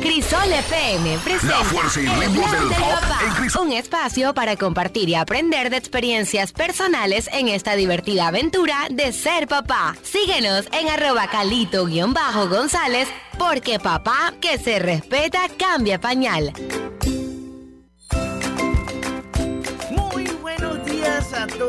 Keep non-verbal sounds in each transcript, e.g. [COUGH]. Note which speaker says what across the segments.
Speaker 1: Crisol FM presenta
Speaker 2: La fuerza y
Speaker 1: El
Speaker 2: ritmo
Speaker 1: Blog
Speaker 2: del
Speaker 1: del
Speaker 2: pop
Speaker 1: Papá,
Speaker 2: en Crisol.
Speaker 1: Un espacio para compartir y aprender de experiencias personales en esta divertida aventura de ser papá. Síguenos en arroba calito-gonzález porque papá que se respeta cambia pañal.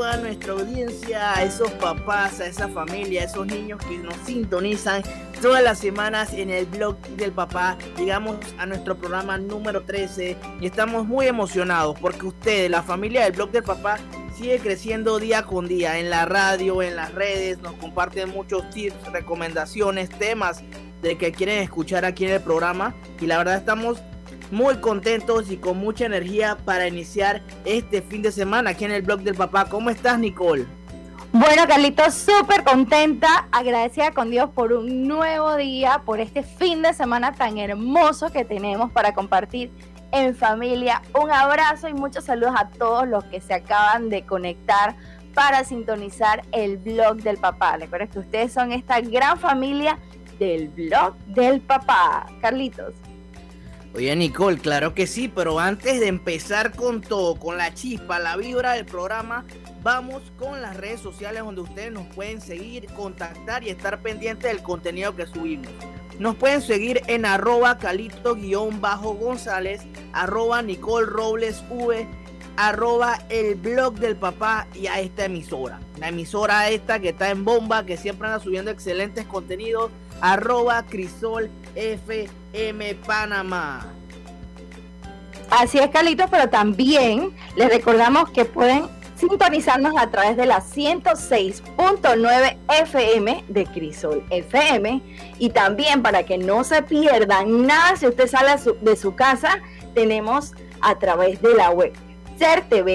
Speaker 3: Toda nuestra audiencia, a esos papás, a esa familia, a esos niños que nos sintonizan todas las semanas en el blog del papá. Llegamos a nuestro programa número 13 y estamos muy emocionados porque ustedes, la familia del blog del papá, sigue creciendo día con día en la radio, en las redes, nos comparten muchos tips, recomendaciones, temas de que quieren escuchar aquí en el programa y la verdad estamos muy contentos y con mucha energía para iniciar este fin de semana aquí en el blog del papá. ¿Cómo estás, Nicole?
Speaker 4: Bueno, Carlitos, súper contenta, agradecida con Dios por un nuevo día, por este fin de semana tan hermoso que tenemos para compartir en familia. Un abrazo y muchos saludos a todos los que se acaban de conectar para sintonizar el blog del papá. Recuerden que ustedes son esta gran familia del blog del papá. Carlitos.
Speaker 3: Oye, Nicole, claro que sí, pero antes de empezar con todo, con la chispa, la vibra del programa, vamos con las redes sociales donde ustedes nos pueden seguir, contactar y estar pendientes del contenido que subimos. Nos pueden seguir en arroba calito-gonzález, arroba Nicole Robles V, arroba el blog del papá y a esta emisora. La emisora esta que está en bomba, que siempre anda subiendo excelentes contenidos, arroba Crisol FM Panamá.
Speaker 4: Así es, Carlitos, pero también les recordamos que pueden sintonizarnos a través de la 106.9 FM de Crisol FM y también para que no se pierdan nada si usted sale de su casa, tenemos a través de la web certv.go.pa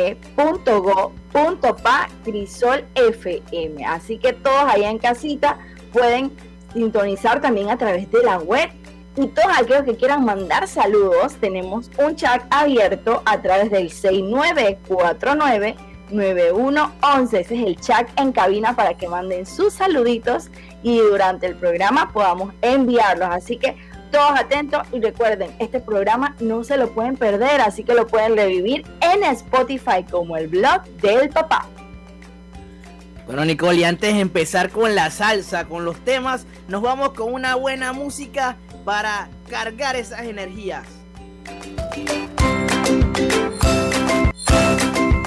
Speaker 4: Crisol FM. Así que todos allá en casita pueden sintonizar también a través de la web y todos aquellos que quieran mandar saludos, tenemos un chat abierto a través del 6949-9111. Ese es el chat en cabina para que manden sus saluditos y durante el programa podamos enviarlos. Así que todos atentos y recuerden, este programa no se lo pueden perder, así que lo pueden revivir en Spotify como el blog del papá.
Speaker 3: Bueno, Nicole, y antes de empezar con la salsa, con los temas, nos vamos con una buena música para cargar esas energías.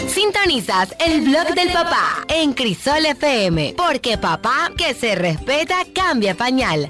Speaker 1: Sintonizas el blog del papá en Crisol FM porque papá que se respeta cambia pañal.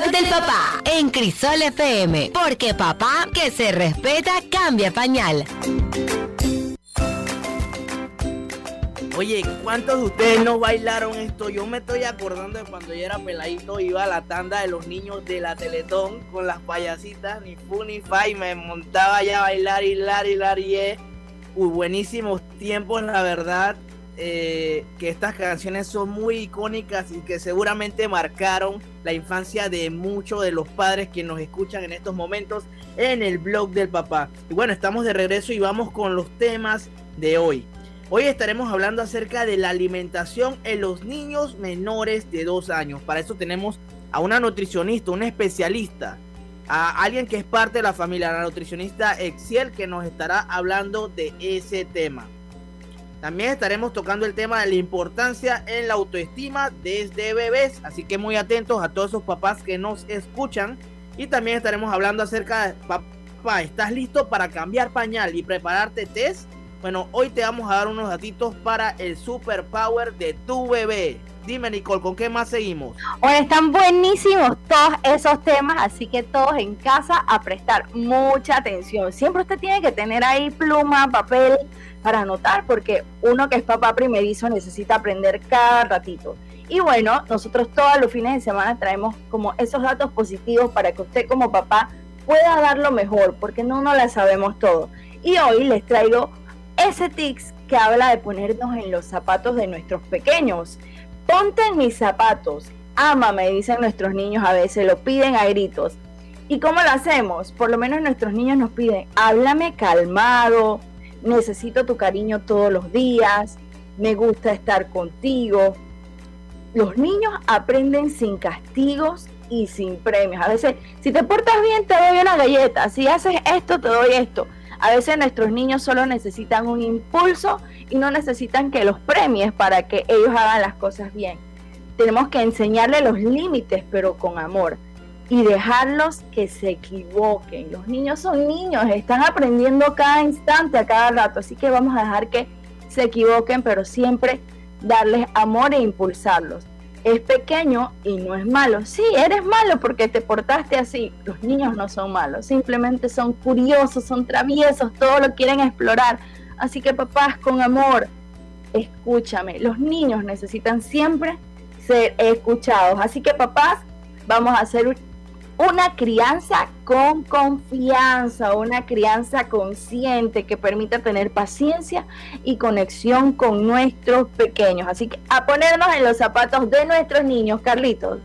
Speaker 1: Del papá en Crisol FM porque papá que se respeta cambia pañal.
Speaker 3: Oye, ¿cuántos de ustedes no bailaron esto? Yo me estoy acordando de cuando yo era peladito, iba a la tanda de los niños de la Teletón con las payasitas, ni fu y me montaba ya a bailar, hilar, hilar, y eh. Uy, buenísimos tiempos, la verdad, eh, que estas canciones son muy icónicas y que seguramente marcaron la infancia de muchos de los padres que nos escuchan en estos momentos en el blog del papá. Y bueno, estamos de regreso y vamos con los temas de hoy. Hoy estaremos hablando acerca de la alimentación en los niños menores de dos años. Para eso tenemos a una nutricionista, un especialista, a alguien que es parte de la familia, la nutricionista Exiel, que nos estará hablando de ese tema. También estaremos tocando el tema de la importancia en la autoestima desde bebés, así que muy atentos a todos esos papás que nos escuchan. Y también estaremos hablando acerca de, papá, ¿estás listo para cambiar pañal y prepararte test? Bueno, hoy te vamos a dar unos datitos para el superpower de tu bebé. Dime, Nicole, ¿con qué más seguimos?
Speaker 4: Bueno, están buenísimos todos esos temas, así que todos en casa a prestar mucha atención. Siempre usted tiene que tener ahí pluma, papel para anotar, porque uno que es papá primerizo necesita aprender cada ratito. Y bueno, nosotros todos los fines de semana traemos como esos datos positivos para que usted como papá pueda dar lo mejor, porque no no la sabemos todo. Y hoy les traigo ese tics que habla de ponernos en los zapatos de nuestros pequeños. Ponte mis zapatos, ámame, dicen nuestros niños a veces, lo piden a gritos. ¿Y cómo lo hacemos? Por lo menos nuestros niños nos piden, háblame calmado, necesito tu cariño todos los días, me gusta estar contigo. Los niños aprenden sin castigos y sin premios. A veces, si te portas bien, te doy una galleta. Si haces esto, te doy esto. A veces nuestros niños solo necesitan un impulso y no necesitan que los premies para que ellos hagan las cosas bien. Tenemos que enseñarles los límites, pero con amor. Y dejarlos que se equivoquen. Los niños son niños, están aprendiendo cada instante, a cada rato. Así que vamos a dejar que se equivoquen, pero siempre darles amor e impulsarlos. Es pequeño y no es malo. Sí, eres malo porque te portaste así. Los niños no son malos, simplemente son curiosos, son traviesos, todo lo quieren explorar. Así que papás, con amor, escúchame. Los niños necesitan siempre ser escuchados. Así que papás, vamos a hacer una crianza con confianza, una crianza consciente que permita tener paciencia y conexión con nuestros pequeños. Así que a ponernos en los zapatos de nuestros niños, Carlitos.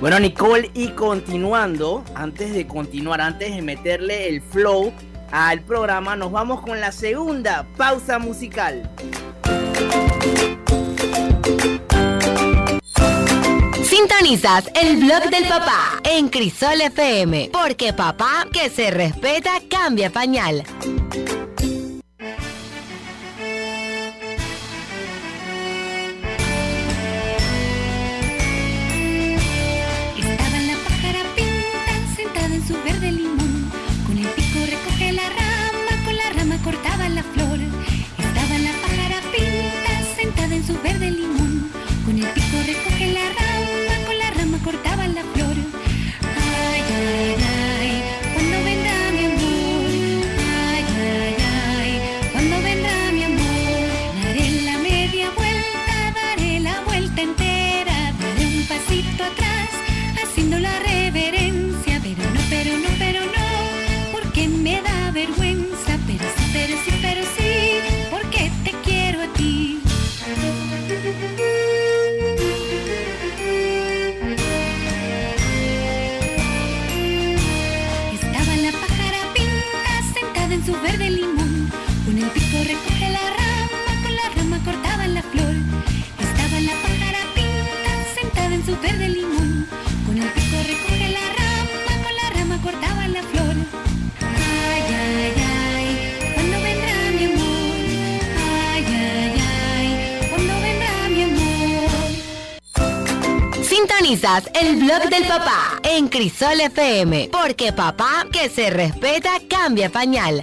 Speaker 3: Bueno, Nicole, y continuando, antes de continuar, antes de meterle el flow al programa, nos vamos con la segunda pausa musical.
Speaker 5: Sintonizas el blog del papá en Crisol FM, porque papá que se respeta cambia pañal.
Speaker 1: El
Speaker 5: blog del papá en Crisol FM, porque papá que se respeta cambia pañal.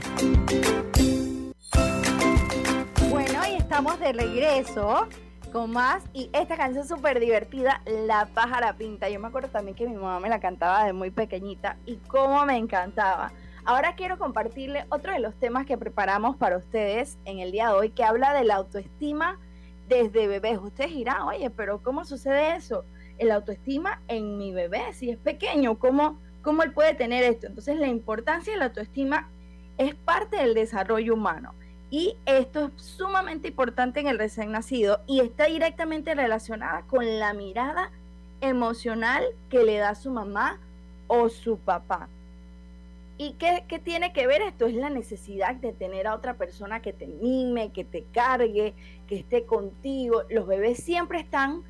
Speaker 4: Bueno, y estamos de regreso con más y esta canción súper divertida, La pájara pinta. Yo me acuerdo también que mi mamá me la cantaba de muy pequeñita y cómo me encantaba. Ahora quiero compartirle otro de los temas que preparamos para ustedes en el día de hoy, que habla de la autoestima desde bebés. Ustedes dirán, oye, pero ¿cómo sucede eso? El autoestima en mi bebé, si es pequeño, ¿cómo, cómo él puede tener esto? Entonces la importancia de la autoestima es parte del desarrollo humano. Y esto es sumamente importante en el recién nacido y está directamente relacionada con la mirada emocional que le da su mamá o su papá. ¿Y qué, qué, tiene que ver esto? Es la necesidad de tener a otra persona que te mime, que te cargue, que esté contigo. Los bebés siempre están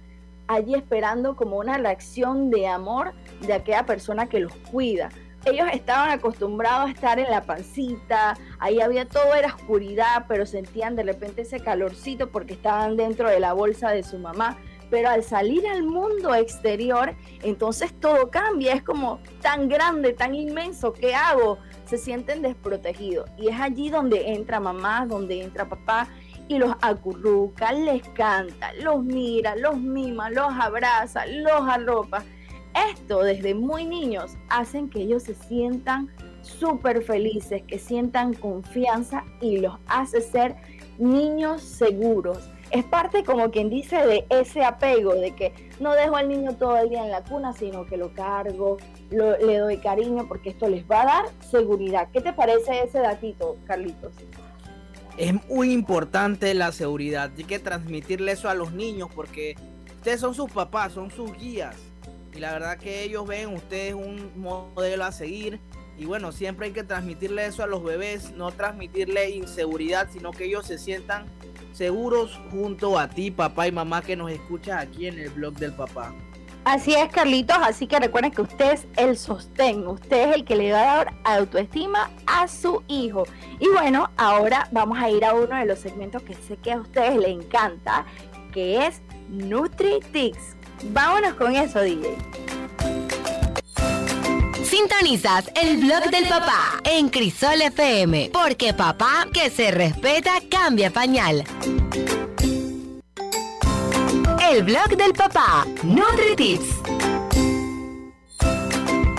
Speaker 4: allí esperando como una reacción de amor de aquella persona que los cuida. Ellos estaban acostumbrados a estar en la pancita, ahí había todo, era oscuridad, pero sentían de repente ese calorcito porque estaban dentro de la bolsa de su mamá pero al salir al mundo exterior, entonces todo cambia, es como tan grande, tan inmenso, ¿qué hago? Se sienten desprotegidos y es allí donde entra mamá, donde entra papá y los acurruca, les canta, los mira, los mima, los abraza, los arropa. Esto desde muy niños hacen que ellos se sientan súper felices, que sientan confianza y los hace ser niños seguros es parte como quien dice de ese apego, de que no dejo al niño todo el día en la cuna, sino que lo cargo, lo, le doy cariño, porque esto les va a dar seguridad. ¿Qué te parece ese datito, Carlitos?
Speaker 3: Es muy importante la seguridad, hay que transmitirle eso a los niños porque ustedes son sus papás, son sus guías. Y la verdad que ellos ven ustedes un modelo a seguir. Y bueno, siempre hay que transmitirle eso a los bebés, no transmitirle inseguridad, sino que ellos se sientan seguros junto a ti, papá y mamá que nos escuchas aquí en el blog del papá.
Speaker 4: Así es, Carlitos, así que recuerden que usted es el sostén, usted es el que le va a dar autoestima a su hijo. Y bueno, ahora vamos a ir a uno de los segmentos que sé que a ustedes les encanta, que es NutriTix. Vámonos con eso, DJ.
Speaker 1: Sintonizas el blog del papá en Crisol FM, porque papá que se respeta cambia pañal. El blog del papá, NutriTips.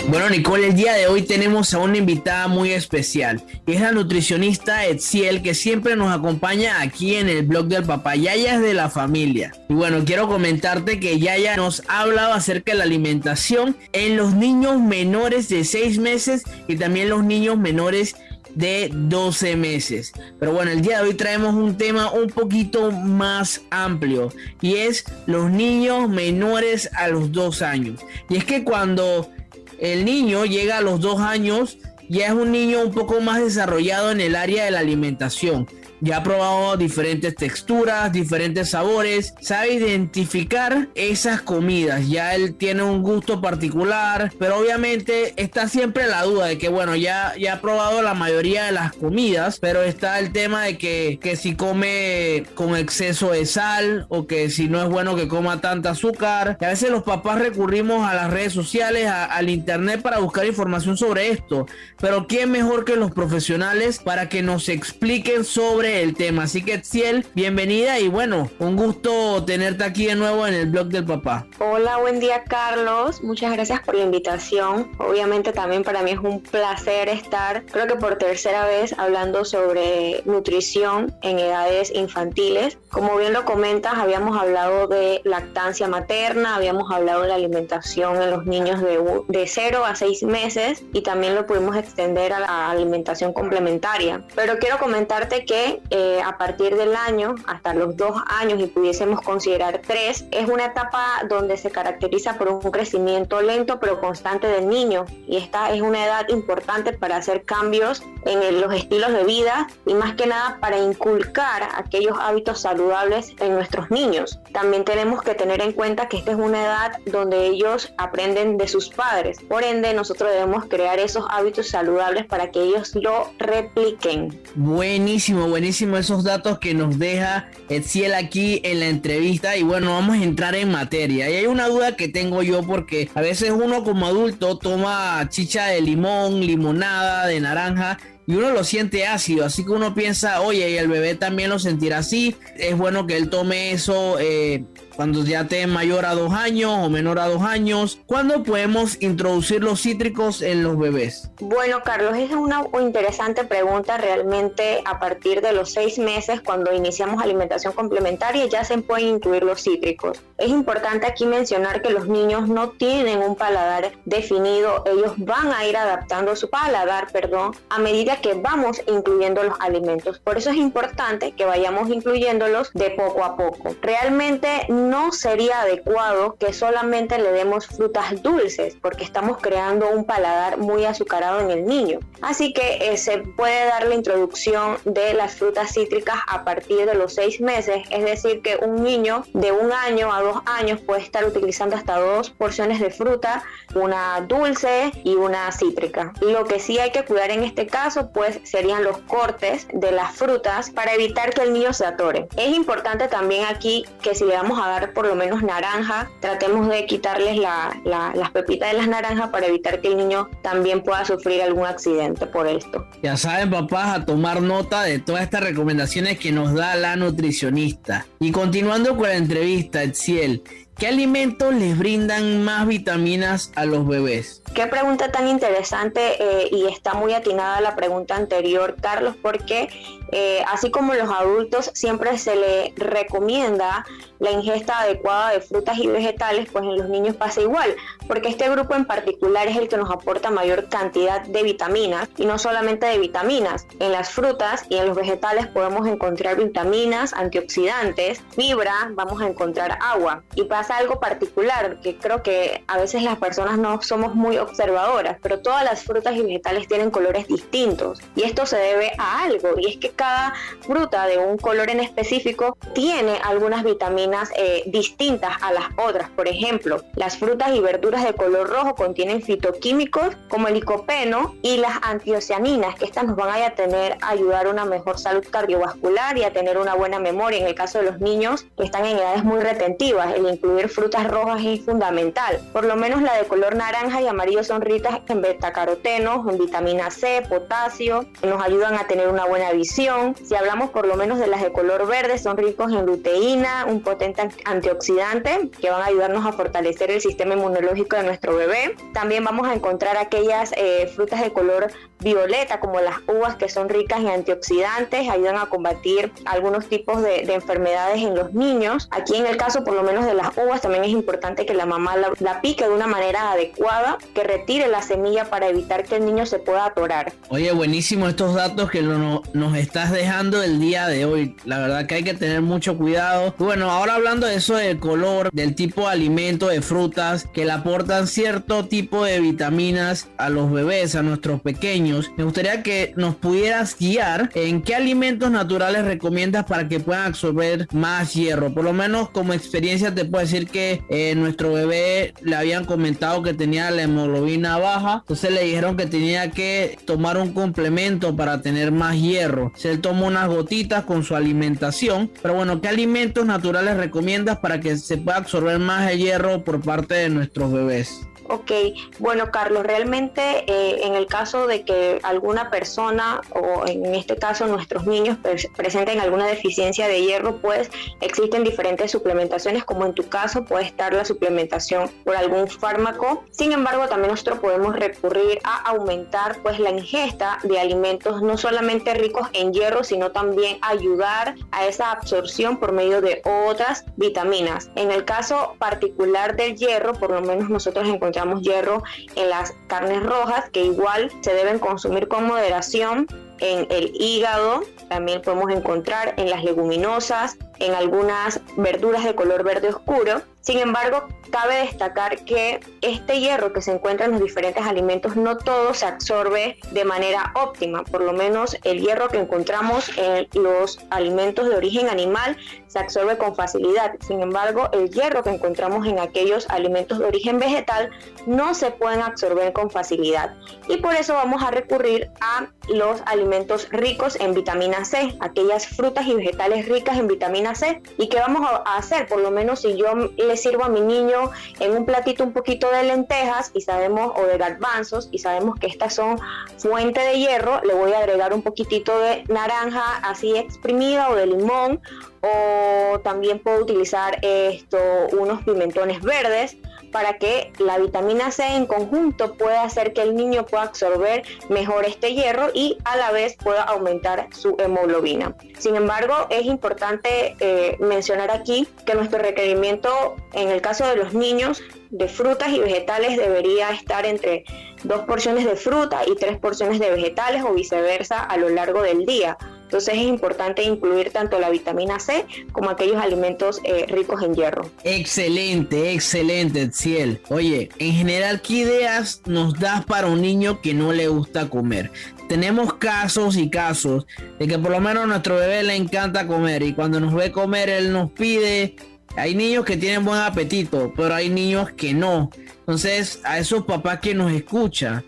Speaker 3: Bueno, Nicole, el día de hoy tenemos a una invitada muy especial. Es la nutricionista Etziel, que siempre nos acompaña aquí en el blog del papá. Yaya es de la familia. Y bueno, quiero comentarte que Yaya nos ha hablado acerca de la alimentación en los niños menores de 6 meses y también los niños menores de 12 meses. Pero bueno, el día de hoy traemos un tema un poquito más amplio y es los niños menores a los 2 años. Y es que cuando el niño llega a los dos años, ya es un niño un poco más desarrollado en el área de la alimentación ya ha probado diferentes texturas, diferentes sabores, sabe identificar esas comidas, ya él tiene un gusto particular, pero obviamente está siempre la duda de que bueno, ya, ya ha probado la mayoría de las comidas, pero está el tema de que, que si come con exceso de sal o que si no es bueno que coma tanta azúcar, y a veces los papás recurrimos a las redes sociales, al internet para buscar información sobre esto, pero ¿quién mejor que los profesionales para que nos expliquen sobre el tema. Así que, Ciel, bienvenida y bueno, un gusto tenerte aquí de nuevo en el blog del papá.
Speaker 2: Hola, buen día, Carlos. Muchas gracias por la invitación. Obviamente, también para mí es un placer estar, creo que por tercera vez, hablando sobre nutrición en edades infantiles. Como bien lo comentas, habíamos hablado de lactancia materna, habíamos hablado de la alimentación en los niños de, de 0 a 6 meses y también lo pudimos extender a la alimentación complementaria. Pero quiero comentarte que eh, a partir del año hasta los dos años y pudiésemos considerar tres, es una etapa donde se caracteriza por un crecimiento lento pero constante del niño y esta es una edad importante para hacer cambios en los estilos de vida y más que nada para inculcar aquellos hábitos saludables en nuestros niños. También tenemos que tener en cuenta que esta es una edad donde ellos aprenden de sus padres. Por ende, nosotros debemos crear esos hábitos saludables para que ellos lo repliquen.
Speaker 3: Buenísimo, buenísimo esos datos que nos deja Etziel aquí en la entrevista. Y bueno, vamos a entrar en materia. Y hay una duda que tengo yo porque a veces uno como adulto toma chicha de limón, limonada, de naranja y uno lo siente ácido, así que uno piensa, oye, y el bebé también lo sentirá así, es bueno que él tome eso eh, cuando ya esté mayor a dos años o menor a dos años? ¿Cuándo podemos introducir los cítricos en los bebés?
Speaker 2: Bueno, Carlos, esa es una interesante pregunta. Realmente, a partir de los seis meses, cuando iniciamos alimentación complementaria, ya se pueden incluir los cítricos. Es importante aquí mencionar que los niños no tienen un paladar definido, ellos van a ir adaptando su paladar, perdón, a medida que vamos incluyendo los alimentos. Por eso es importante que vayamos incluyéndolos de poco a poco. Realmente no sería adecuado que solamente le demos frutas dulces, porque estamos creando un paladar muy azucarado en el niño. Así que eh, se puede dar la introducción de las frutas cítricas a partir de los seis meses, es decir, que un niño de un año a dos años puede estar utilizando hasta dos porciones de fruta, una dulce y una cítrica. Lo que sí hay que cuidar en este caso, pues serían los cortes de las frutas para evitar que el niño se atore. Es importante también aquí que si le vamos a dar por lo menos naranja, tratemos de quitarles las pepitas de las naranjas para evitar que el niño también pueda sufrir algún accidente por esto.
Speaker 3: Ya saben, papás, a tomar nota de todas estas recomendaciones que nos da la nutricionista. Y continuando con la entrevista, Etziel, ¿qué alimentos les brindan más vitaminas a los bebés?
Speaker 2: Qué pregunta tan interesante eh, y está muy atinada la pregunta anterior, Carlos, porque eh, así como los adultos siempre se le recomienda la ingesta adecuada de frutas y vegetales, pues en los niños pasa igual, porque este grupo en particular es el que nos aporta mayor cantidad de vitaminas y no solamente de vitaminas. En las frutas y en los vegetales podemos encontrar vitaminas, antioxidantes, fibra, vamos a encontrar agua. Y pasa algo particular, que creo que a veces las personas no somos muy observadoras, pero todas las frutas y vegetales tienen colores distintos y esto se debe a algo y es que cada fruta de un color en específico tiene algunas vitaminas eh, distintas a las otras. Por ejemplo, las frutas y verduras de color rojo contienen fitoquímicos como el licopeno y las antiocianinas, que estas nos van a tener a ayudar a una mejor salud cardiovascular y a tener una buena memoria. En el caso de los niños que están en edades muy retentivas, el incluir frutas rojas es fundamental. Por lo menos la de color naranja y amarillo son ricas en betacarotenos, en vitamina C, potasio, nos ayudan a tener una buena visión si hablamos por lo menos de las de color verde, son ricos en luteína, un potente antioxidante que van a ayudarnos a fortalecer el sistema inmunológico de nuestro bebé. También vamos a encontrar aquellas eh, frutas de color violeta como las uvas que son ricas en antioxidantes, ayudan a combatir algunos tipos de, enfermedades en los niños. Aquí en el caso por lo menos de las uvas también es importante que la mamá la, pique de una manera adecuada, que retire la semilla para evitar que el niño se pueda atorar.
Speaker 3: Oye, buenísimo estos datos que nos está dejando el día de hoy. La verdad que hay que tener mucho cuidado. Bueno, ahora hablando de eso del color, del tipo de alimento, de frutas que le aportan cierto tipo de vitaminas a los bebés, a nuestros pequeños, me gustaría que nos pudieras guiar en qué alimentos naturales recomiendas para que puedan absorber más hierro. Por lo menos como experiencia te puedo decir que eh, nuestro bebé le habían comentado que tenía la hemoglobina baja, entonces le dijeron que tenía que tomar un complemento para tener más hierro. Se toma unas gotitas con su alimentación. Pero bueno, ¿qué alimentos naturales recomiendas para que se pueda absorber más el hierro por parte de nuestros bebés?
Speaker 2: Ok, bueno Carlos, realmente eh, en el caso de que alguna persona o en este caso nuestros niños presenten alguna deficiencia de hierro, pues existen diferentes suplementaciones, como en tu caso puede estar la suplementación por algún fármaco. Sin embargo, también nosotros podemos recurrir a aumentar pues la ingesta de alimentos no solamente ricos en hierro, sino también ayudar a esa absorción por medio de otras vitaminas. En el caso particular del hierro, por lo menos nosotros encontramos hierro en las carnes rojas, que igual se deben consumir con moderación, en el hígado, también podemos encontrar en las leguminosas, en algunas verduras de color verde oscuro. Sin embargo, cabe destacar que este hierro que se encuentra en los diferentes alimentos no todo se absorbe de manera óptima. Por lo menos el hierro que encontramos en los alimentos de origen animal se absorbe con facilidad. Sin embargo, el hierro que encontramos en aquellos alimentos de origen vegetal no se pueden absorber con facilidad. Y por eso vamos a recurrir a los alimentos ricos en vitamina aquellas frutas y vegetales ricas en vitamina C. ¿Y qué vamos a hacer? Por lo menos si yo le sirvo a mi niño en un platito un poquito de lentejas y sabemos, o de garbanzos, y sabemos que estas son fuente de hierro, le voy a agregar un poquitito de naranja así exprimida o de limón, o también puedo utilizar esto, unos pimentones verdes para que la vitamina C en conjunto pueda hacer que el niño pueda absorber mejor este hierro y a la vez pueda aumentar su hemoglobina. Sin embargo, es importante eh, mencionar aquí que nuestro requerimiento en el caso de los niños de frutas y vegetales debería estar entre dos porciones de fruta y tres porciones de vegetales o viceversa a lo largo del día. Entonces es importante incluir tanto la vitamina C como aquellos alimentos eh, ricos en hierro.
Speaker 3: Excelente, excelente, Ciel. Oye, en general, ¿qué ideas nos das para un niño que no le gusta comer? Tenemos casos y casos de que por lo menos a nuestro bebé le encanta comer y cuando nos ve comer él nos pide hay niños que tienen buen apetito, pero hay niños que no. Entonces, a esos papás que nos escuchan,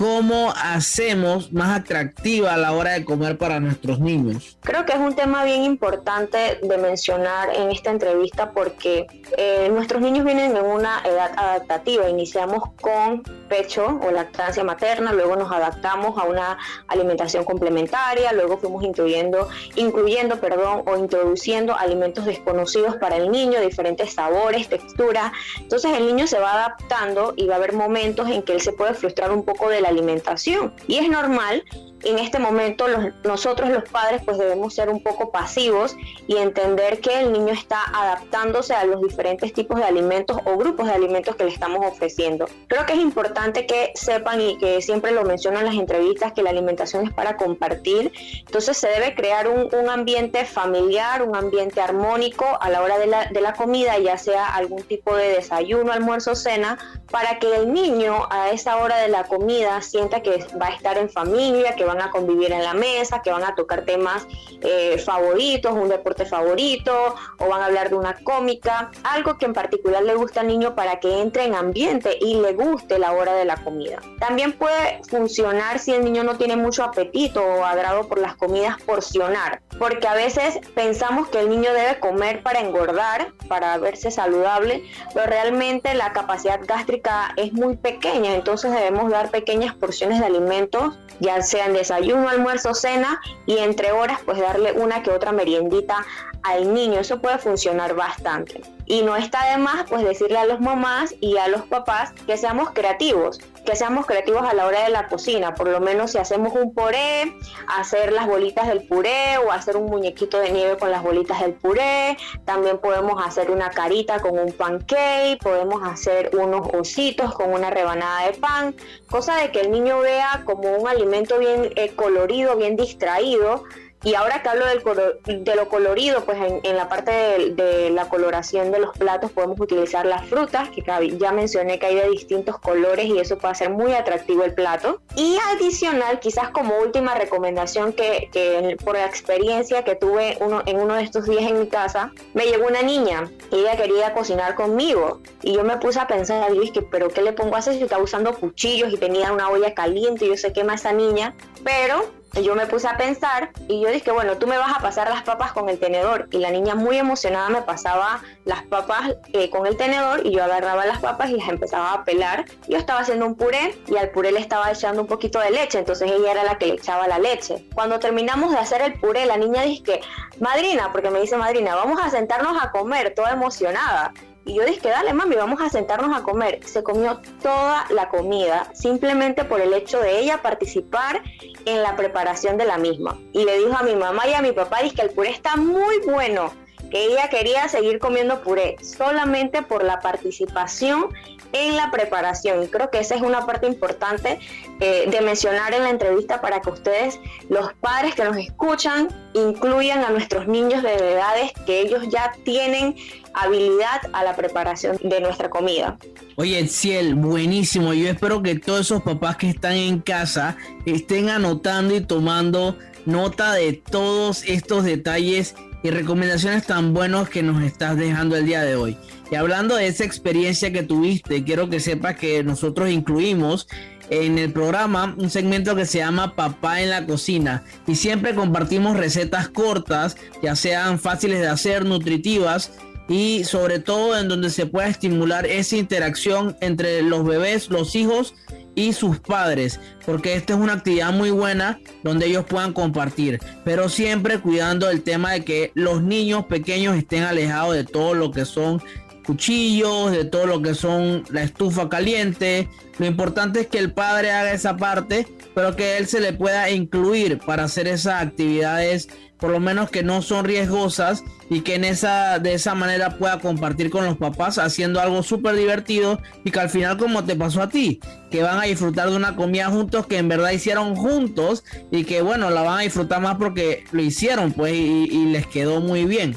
Speaker 3: ¿cómo hacemos más atractiva a la hora de comer para nuestros niños?
Speaker 2: Creo que es un tema bien importante de mencionar en esta entrevista porque eh, nuestros niños vienen en una edad adaptativa. Iniciamos con pecho o lactancia materna, luego nos adaptamos a una alimentación complementaria, luego fuimos incluyendo, incluyendo perdón, o introduciendo alimentos desconocidos para el niño, diferentes sabores, texturas. Entonces el niño se va adaptando y va a haber momentos en que él se puede frustrar un poco de la alimentación. Y es normal en este momento los- nosotros los padres pues debemos ser un poco pasivos y entender que el niño está adaptándose a los diferentes tipos de alimentos o grupos de alimentos que le estamos ofreciendo. Creo que es importante que sepan y que siempre lo menciono en las entrevistas que la alimentación es para compartir. Entonces se debe crear un, un ambiente familiar, un ambiente armónico a la hora de la, de la comida, ya sea algún tipo de desayuno, almuerzo, cena, para que el niño a esa hora de la comida sienta que va a estar en familia, que van a convivir en la mesa, que van a tocar temas eh, favoritos, un deporte favorito, o van a hablar de una cómica, algo que en particular le gusta al niño para que entre en ambiente y le guste la hora de la comida. También puede funcionar si el niño no tiene mucho apetito o agrado por las comidas porcionar, porque a veces pensamos que el niño debe comer para engordar, para verse saludable, pero realmente la capacidad gástrica es muy pequeña, entonces debemos dar pequeñas porciones de alimentos, ya sean desayuno, almuerzo, cena, y entre horas pues darle una que otra meriendita al niño, eso puede funcionar bastante. Y no está de más pues decirle a los mamás y a los papás que seamos creativos, que seamos creativos a la hora de la cocina, por lo menos si hacemos un puré, hacer las bolitas del puré o hacer un muñequito de nieve con las bolitas del puré, también podemos hacer una carita con un pancake, podemos hacer unos ositos con una rebanada de pan, cosa de que el niño vea como un alimento bien eh, colorido, bien distraído. Y ahora que hablo del de lo colorido, pues en, en la parte de, la coloración de los platos podemos utilizar las frutas, que ya mencioné que hay de distintos colores y eso puede hacer muy atractivo el plato. Y adicional, quizás como última recomendación que, que por la experiencia que tuve uno, en uno de estos días en mi casa, me llegó una niña y ella quería cocinar conmigo. Y yo me puse a pensar, y dije, pero ¿qué le pongo a hacer si está usando cuchillos y tenía una olla caliente y yo sé quema esa niña? Pero yo me puse a pensar y yo dije, bueno, tú me vas a pasar las papas con el tenedor. Y la niña muy emocionada me pasaba las papas eh, con el tenedor y yo agarraba las papas y las empezaba a pelar. Yo estaba haciendo un puré y al puré le estaba echando un poquito de leche, entonces ella era la que le echaba la leche. Cuando terminamos de hacer el puré, la niña dice madrina, porque me dice madrina, vamos a sentarnos a comer, toda emocionada. Y yo dije, dale mami, vamos a sentarnos a comer. Se comió toda la comida, simplemente por el hecho de ella participar en la preparación de la misma. Y le dijo a mi mamá y a mi papá, dice que el puré está muy bueno, que ella quería seguir comiendo puré, solamente por la participación en la preparación. Y creo que esa es una parte importante eh, de mencionar en la entrevista para que ustedes, los padres que nos escuchan, incluyan a nuestros niños de edades que ellos ya tienen habilidad a la preparación de nuestra comida.
Speaker 3: Oye, Ciel, buenísimo. Yo espero que todos esos papás que están en casa estén anotando y tomando nota de todos estos detalles y recomendaciones tan buenos que nos estás dejando el día de hoy. Y hablando de esa experiencia que tuviste, quiero que sepas que nosotros incluimos en el programa un segmento que se llama Papá en la cocina y siempre compartimos recetas cortas, ya sean fáciles de hacer, nutritivas y sobre todo en donde se pueda estimular esa interacción entre los bebés, los hijos y sus padres, porque esta es una actividad muy buena donde ellos puedan compartir, pero siempre cuidando el tema de que los niños pequeños estén alejados de todo lo que son cuchillos, de todo lo que son la estufa caliente. Lo importante es que el padre haga esa parte, pero que él se le pueda incluir para hacer esas actividades, por lo menos que no son riesgosas y que en esa de esa manera pueda compartir con los papás haciendo algo súper divertido y que al final como te pasó a ti, que van a disfrutar de una comida juntos que en verdad hicieron juntos y que bueno, la van a disfrutar más porque lo hicieron pues y, y les quedó muy bien.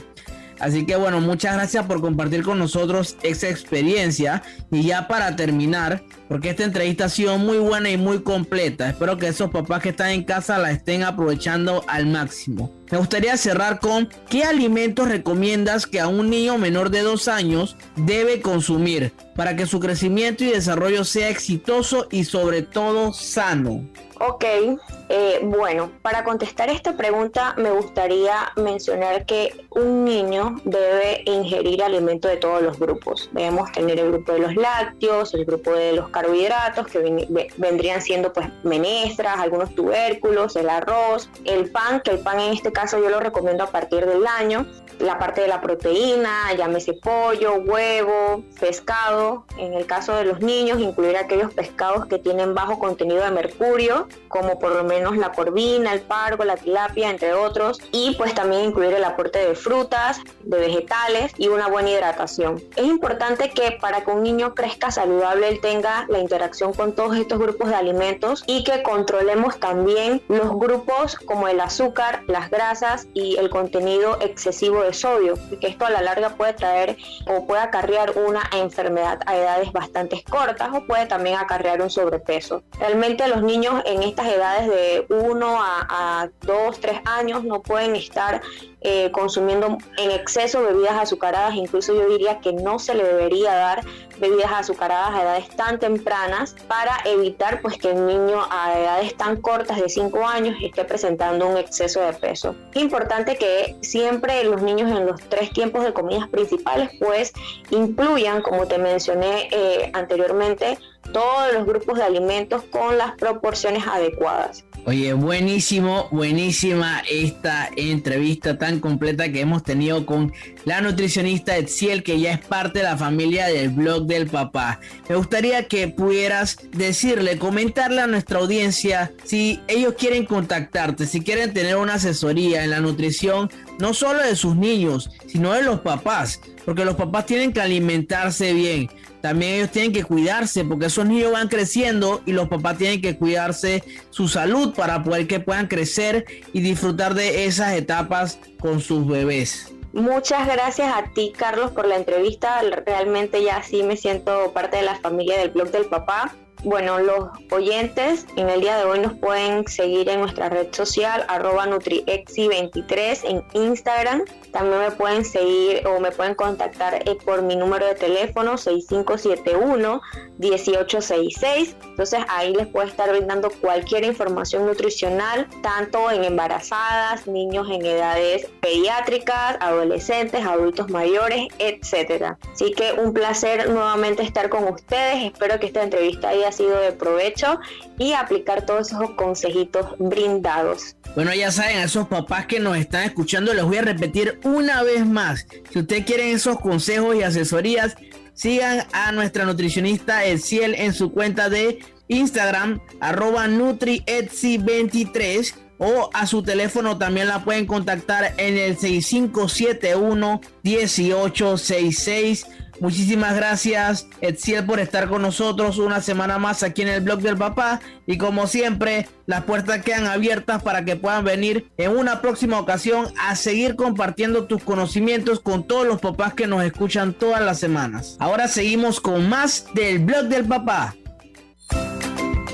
Speaker 3: Así que bueno, muchas gracias por compartir con nosotros esa experiencia. Y ya para terminar, porque esta entrevista ha sido muy buena y muy completa, espero que esos papás que están en casa la estén aprovechando al máximo. Me gustaría cerrar con qué alimentos recomiendas que a un niño menor de dos años debe consumir para que su crecimiento y desarrollo sea exitoso y sobre todo sano.
Speaker 2: Ok, eh, bueno, para contestar esta pregunta me gustaría mencionar que un niño debe ingerir alimentos de todos los grupos. Debemos tener el grupo de los lácteos, el grupo de los carbohidratos, que ven- ve- vendrían siendo pues menestras, algunos tubérculos, el arroz, el pan, que el pan en este caso yo lo recomiendo a partir del año, la parte de la proteína, llámese pollo, huevo, pescado. En el caso de los niños, incluir aquellos pescados que tienen bajo contenido de mercurio, como por lo menos la corvina, el pargo, la tilapia, entre otros. Y pues también incluir el aporte de frutas, de vegetales y una buena hidratación. Es importante que para que un niño crezca saludable, él tenga la interacción con todos estos grupos de alimentos y que controlemos también los grupos como el azúcar, las grasas y el contenido excesivo de sodio, porque esto a la larga puede traer o puede acarrear una enfermedad a edades bastante cortas o puede también acarrear un sobrepeso. Realmente los niños en estas edades de 1 a, a 2, 3 años no pueden estar eh, consumiendo en exceso bebidas azucaradas, incluso yo diría que no se le debería dar bebidas azucaradas a edades tan tempranas para evitar pues que el niño a edades tan cortas de 5 años esté presentando un exceso de peso. Es importante que siempre los niños en los tres tiempos de comidas principales pues incluyan, como te mencioné eh, anteriormente, todos los grupos de alimentos con las proporciones adecuadas.
Speaker 3: Oye, buenísimo, buenísima esta entrevista tan completa que hemos tenido con la nutricionista Etziel, que ya es parte de la familia del blog del papá. Me gustaría que pudieras decirle, comentarle a nuestra audiencia si ellos quieren contactarte, si quieren tener una asesoría en la nutrición, no solo de sus niños, sino de los papás, porque los papás tienen que alimentarse bien también ellos tienen que cuidarse porque esos niños van creciendo y los papás tienen que cuidarse su salud para poder que puedan crecer y disfrutar de esas etapas con sus bebés.
Speaker 2: Muchas gracias a ti, Carlos, por la entrevista. Realmente ya sí me siento parte de la familia del blog del papá. Bueno, los oyentes en el día de hoy nos pueden seguir en nuestra red social arroba nutriexi23 en Instagram. También me pueden seguir o me pueden contactar eh, por mi número de teléfono 6571-1866. Entonces ahí les puedo estar brindando cualquier información nutricional, tanto en embarazadas, niños en edades pediátricas, adolescentes, adultos mayores, etcétera. Así que un placer nuevamente estar con ustedes. Espero que esta entrevista haya sido de provecho y aplicar todos esos consejitos brindados.
Speaker 3: Bueno, ya saben, a esos papás que nos están escuchando, les voy a repetir una vez más. Si ustedes quieren esos consejos y asesorías, sigan a nuestra nutricionista Ciel en su cuenta de Instagram, arroba NutriEtsy23 o a su teléfono también la pueden contactar en el 6571 1866. Muchísimas gracias, Etziel, por estar con nosotros una semana más aquí en el blog del papá. Y como siempre, las puertas quedan abiertas para que puedan venir en una próxima ocasión a seguir compartiendo tus conocimientos con todos los papás que nos escuchan todas las semanas. Ahora seguimos con más del blog del papá.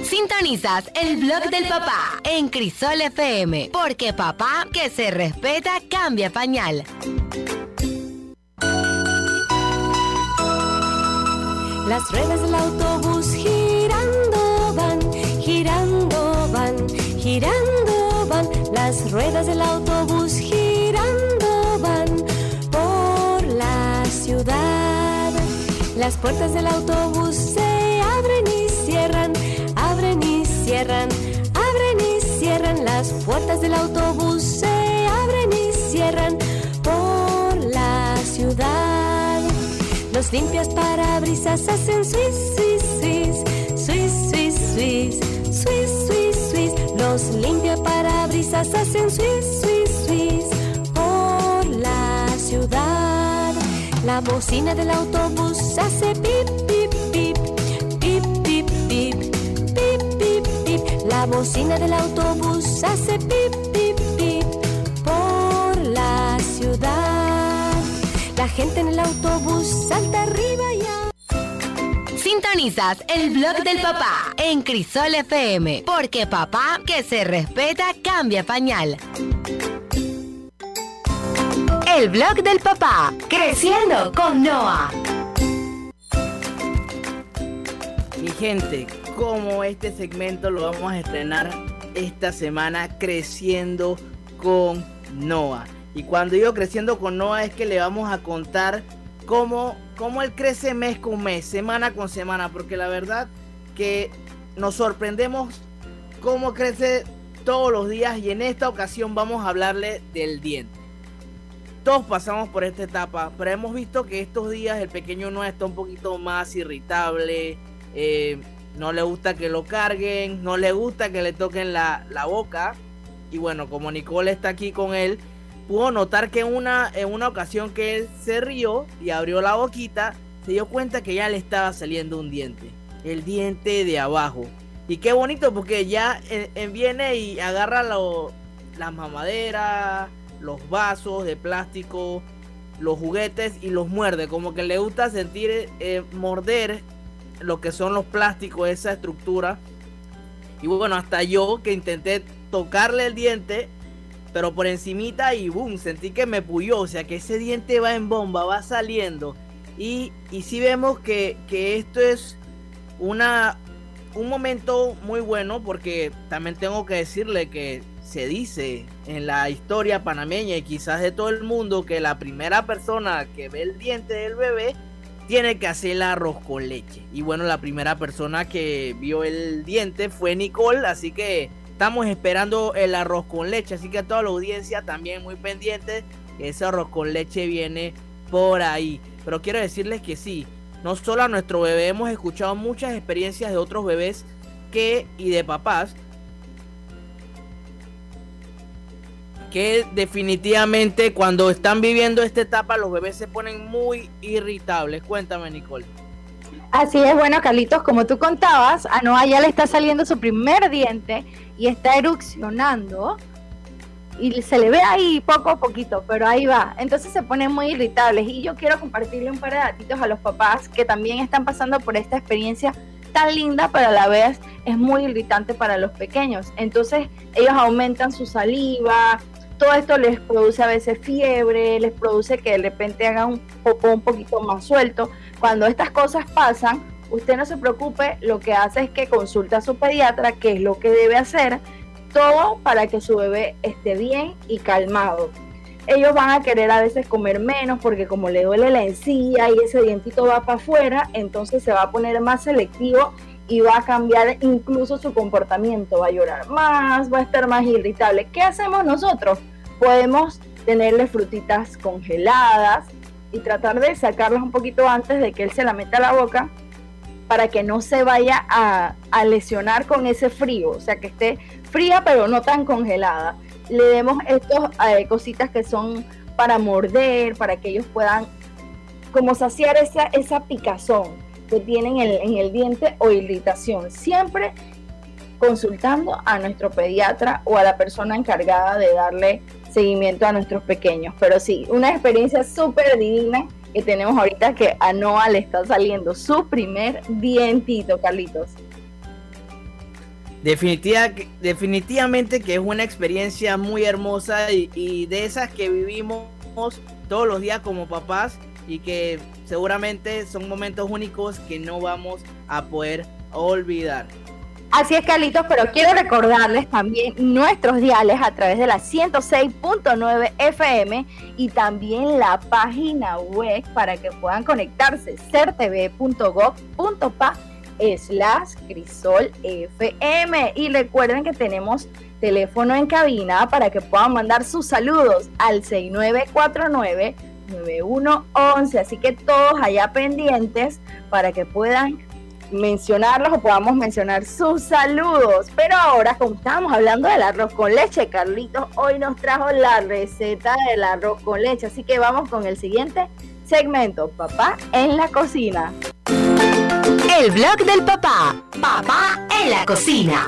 Speaker 1: Sintonizas el blog del papá en Crisol FM, porque papá que se respeta cambia pañal.
Speaker 5: Las ruedas del autobús girando van, girando van, girando van. Las ruedas del autobús girando van por la Las puertas del autobús se abren y cierran, abren y cierran, abren y cierran. Las puertas del autobús Los limpias parabrisas hacen swiss, swiss, swiss, swiss, swiss, swiss, swiss, swiss, swiss. Los limpia parabrisas hacen swiss, swiss, swiss por la ciudad. La bocina del autobús hace pip, pip, pip, pip, pip, pip, pip, pip, pip. La bocina del autobús hace pip gente en el autobús salta arriba y abajo.
Speaker 1: Sintonizas el blog del papá en Crisol FM, porque papá que se respeta cambia pañal. El blog del papá, creciendo con Noah.
Speaker 3: Mi gente, como este segmento lo vamos a estrenar esta semana creciendo con Noah. Y cuando digo creciendo con Noah es que le vamos a contar cómo, cómo él crece mes con mes, semana con semana, porque la verdad que nos sorprendemos cómo crece todos los días y en esta ocasión vamos a hablarle del diente. Todos pasamos por esta etapa, pero hemos visto que estos días el pequeño Noah está un poquito más irritable, eh, no le gusta que lo carguen, no le gusta que le toquen la, la boca. Y bueno, como Nicole está aquí con él, pudo notar que una, en una ocasión que él se rió y abrió la boquita, se dio cuenta que ya le estaba saliendo un diente. El diente de abajo. Y qué bonito porque ya viene y agarra lo- las mamaderas, los vasos de plástico, los juguetes y los muerde. Como que le gusta sentir, eh, morder lo que son los plásticos, esa estructura. Y bueno, hasta yo que intenté tocarle el diente, pero por encimita y boom, sentí que me puyó. O sea que ese diente va en bomba, va saliendo. Y, y sí vemos que, que esto es una, un momento muy bueno porque también tengo que decirle que se dice en la historia panameña y quizás de todo el mundo que la primera persona que ve el diente del bebé tiene que hacer arroz con leche. Y bueno, la primera persona que vio el diente fue Nicole, así que estamos esperando el arroz con leche. Así que a toda la audiencia también muy pendiente, ese arroz con leche viene por ahí. Pero quiero decirles que sí, no solo a nuestro bebé, hemos escuchado muchas experiencias de otros bebés que y de papás que definitivamente cuando están viviendo esta etapa los bebés se ponen muy irritables. Cuéntame, Nicole.
Speaker 4: Así es, bueno, Carlitos, como tú contabas, a Noah ya le está saliendo su primer diente y está erupcionando. Y se le ve ahí poco a poquito, pero ahí va. Entonces se ponen muy irritables. Y yo quiero compartirle un par de datitos a los papás que también están pasando por esta experiencia tan linda, pero a la vez es muy irritante para los pequeños. Entonces ellos aumentan su saliva, todo esto les produce a veces fiebre, les produce que de repente hagan un popó un poquito más suelto. Cuando estas cosas pasan, usted no se preocupe, lo que hace es que consulte a su pediatra, qué es lo que debe hacer, todo para que su bebé esté bien y calmado. Ellos van a querer a veces comer menos porque como le duele la encía y ese dientito va para afuera, entonces se va a poner más selectivo y va a cambiar incluso su comportamiento, va a llorar más, va a estar más irritable. ¿Qué hacemos nosotros? Podemos tenerle frutitas congeladas y tratar de sacarlas un poquito antes de que él se la meta a la boca para que no se vaya a, a lesionar con ese frío, o sea que esté fría pero no tan congelada. Le demos estos eh, cositas que son para morder, para que ellos puedan como saciar esa, esa picazón que tienen en, en el diente o irritación. Siempre consultando a nuestro pediatra o a la persona encargada de darle seguimiento a nuestros pequeños. Pero sí, una experiencia súper divina que tenemos ahorita que a Noah le está saliendo su primer dientito, Carlitos.
Speaker 3: Definitiva, definitivamente que es una experiencia muy hermosa y, y de esas que vivimos todos los días como papás y que seguramente son momentos únicos que no vamos a poder olvidar.
Speaker 4: Así es, Carlitos, pero quiero recordarles también nuestros diales a través de la 106.9 FM y también la página web para que puedan conectarse certv.gov.pa slash crisol FM. Y recuerden que tenemos teléfono en cabina para que puedan mandar sus saludos al 6949 9111. Así que todos allá pendientes para que puedan mencionarlos o podamos mencionar sus saludos. Pero ahora, como estábamos hablando del arroz con leche, Carlitos hoy nos trajo la receta del arroz con leche. Así que vamos con el siguiente segmento, papá en la cocina.
Speaker 1: El blog del papá. Papá en la cocina.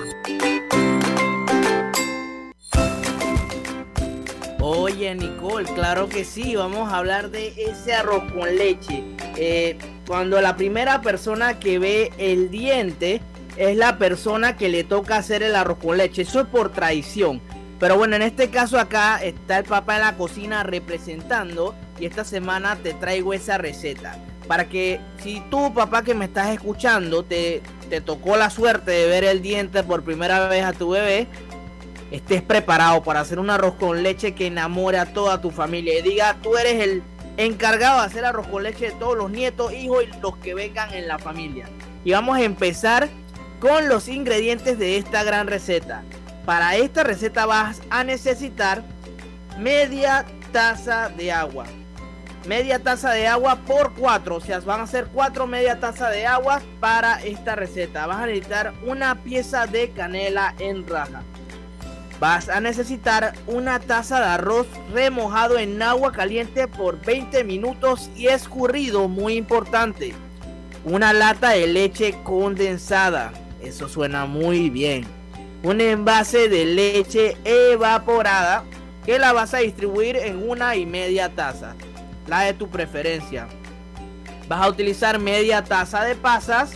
Speaker 3: Oye, Nicole, claro que sí, vamos a hablar de ese arroz con leche. Eh, cuando la primera persona que ve el diente es la persona que le toca hacer el arroz con leche, eso es por tradición. Pero bueno, en este caso acá está el papá en la cocina representando y esta semana te traigo esa receta. Para que si tú, papá que me estás escuchando, te, te tocó la suerte de ver el diente por primera vez a tu bebé, estés preparado para hacer un arroz con leche que enamore a toda tu familia y diga, tú eres el encargado de hacer arroz con leche de todos los nietos, hijos y los que vengan en la familia. Y vamos a empezar con los ingredientes de esta gran receta. Para esta receta vas a necesitar media taza de agua. Media taza de agua por 4, o sea, van a ser 4 media taza de agua para esta receta. Vas a necesitar una pieza de canela en raja. Vas a necesitar una taza de arroz remojado en agua caliente por 20 minutos y escurrido, muy importante. Una lata de leche condensada, eso suena muy bien. Un envase de leche evaporada que la vas a distribuir en una y media taza, la de tu preferencia. Vas a utilizar media taza de pasas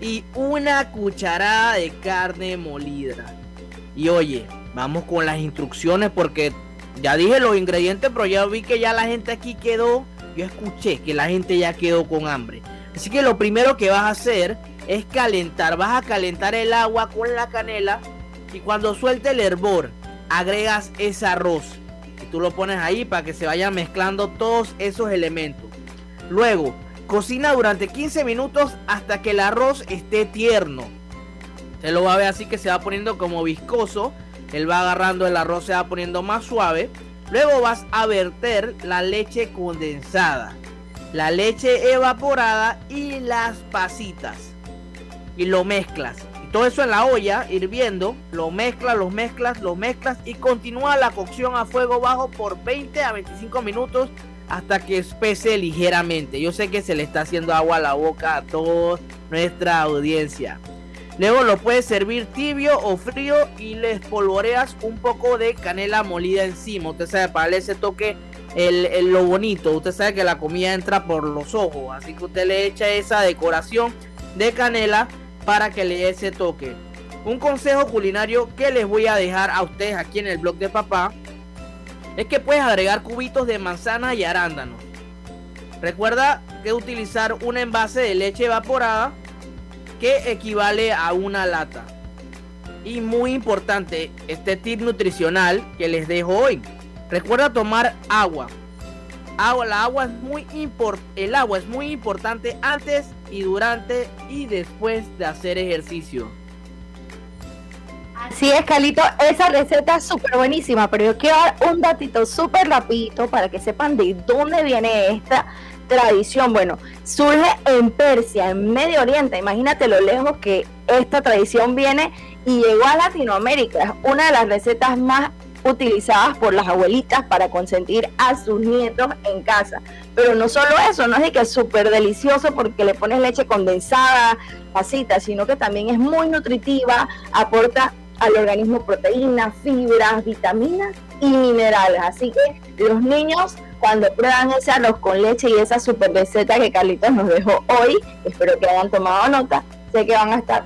Speaker 3: y una cucharada de carne molida. Y oye, Vamos con las instrucciones porque ya dije los ingredientes, pero ya vi que ya la gente aquí quedó. Yo escuché que la gente ya quedó con hambre. Así que lo primero que vas a hacer es calentar. Vas a calentar el agua con la canela y cuando suelte el hervor, agregas ese arroz. Y tú lo pones ahí para que se vayan mezclando todos esos elementos. Luego, cocina durante 15 minutos hasta que el arroz esté tierno. Se lo va a ver así que se va poniendo como viscoso él va agarrando el arroz, se va poniendo más suave. Luego vas a verter la leche condensada, la leche evaporada y las pasitas. Y lo mezclas. Y todo eso en la olla, hirviendo. Lo mezclas, lo mezclas, lo mezclas. Y continúa la cocción a fuego bajo por 20 a 25 minutos hasta que espese ligeramente. Yo sé que se le está haciendo agua a la boca a toda nuestra audiencia. Luego lo puedes servir tibio o frío y le espolvoreas un poco de canela molida encima. Usted sabe, para darle ese toque, el, lo bonito. Usted sabe que la comida entra por los ojos. Así que usted le echa esa decoración de canela para que le dé ese toque. Un consejo culinario que les voy a dejar a ustedes aquí en el blog de papá es que puedes agregar cubitos de manzana y arándanos. Recuerda que utilizar un envase de leche evaporada que equivale a una lata. Y muy importante, este tip nutricional que les dejo hoy. Recuerda tomar agua. Agua, la agua es muy el agua es muy importante antes y durante y después de hacer ejercicio.
Speaker 4: Así es, Calito, esa receta es súper buenísima, pero yo quiero dar un datito súper rapidito para que sepan de dónde viene esta tradición. Bueno, surge en Persia, en Medio Oriente. Imagínate lo lejos que esta tradición viene y llegó a Latinoamérica. Es una de las recetas más utilizadas por las abuelitas para consentir a sus nietos en casa. Pero no solo eso, no es de que es súper delicioso porque le pones leche condensada, pasita, sino que también es muy nutritiva, aporta al organismo proteínas, fibras, vitaminas y minerales. Así que los niños cuando prueban ese arroz con leche y esa super receta que Carlitos nos dejó hoy, espero que hayan tomado nota, sé que van a estar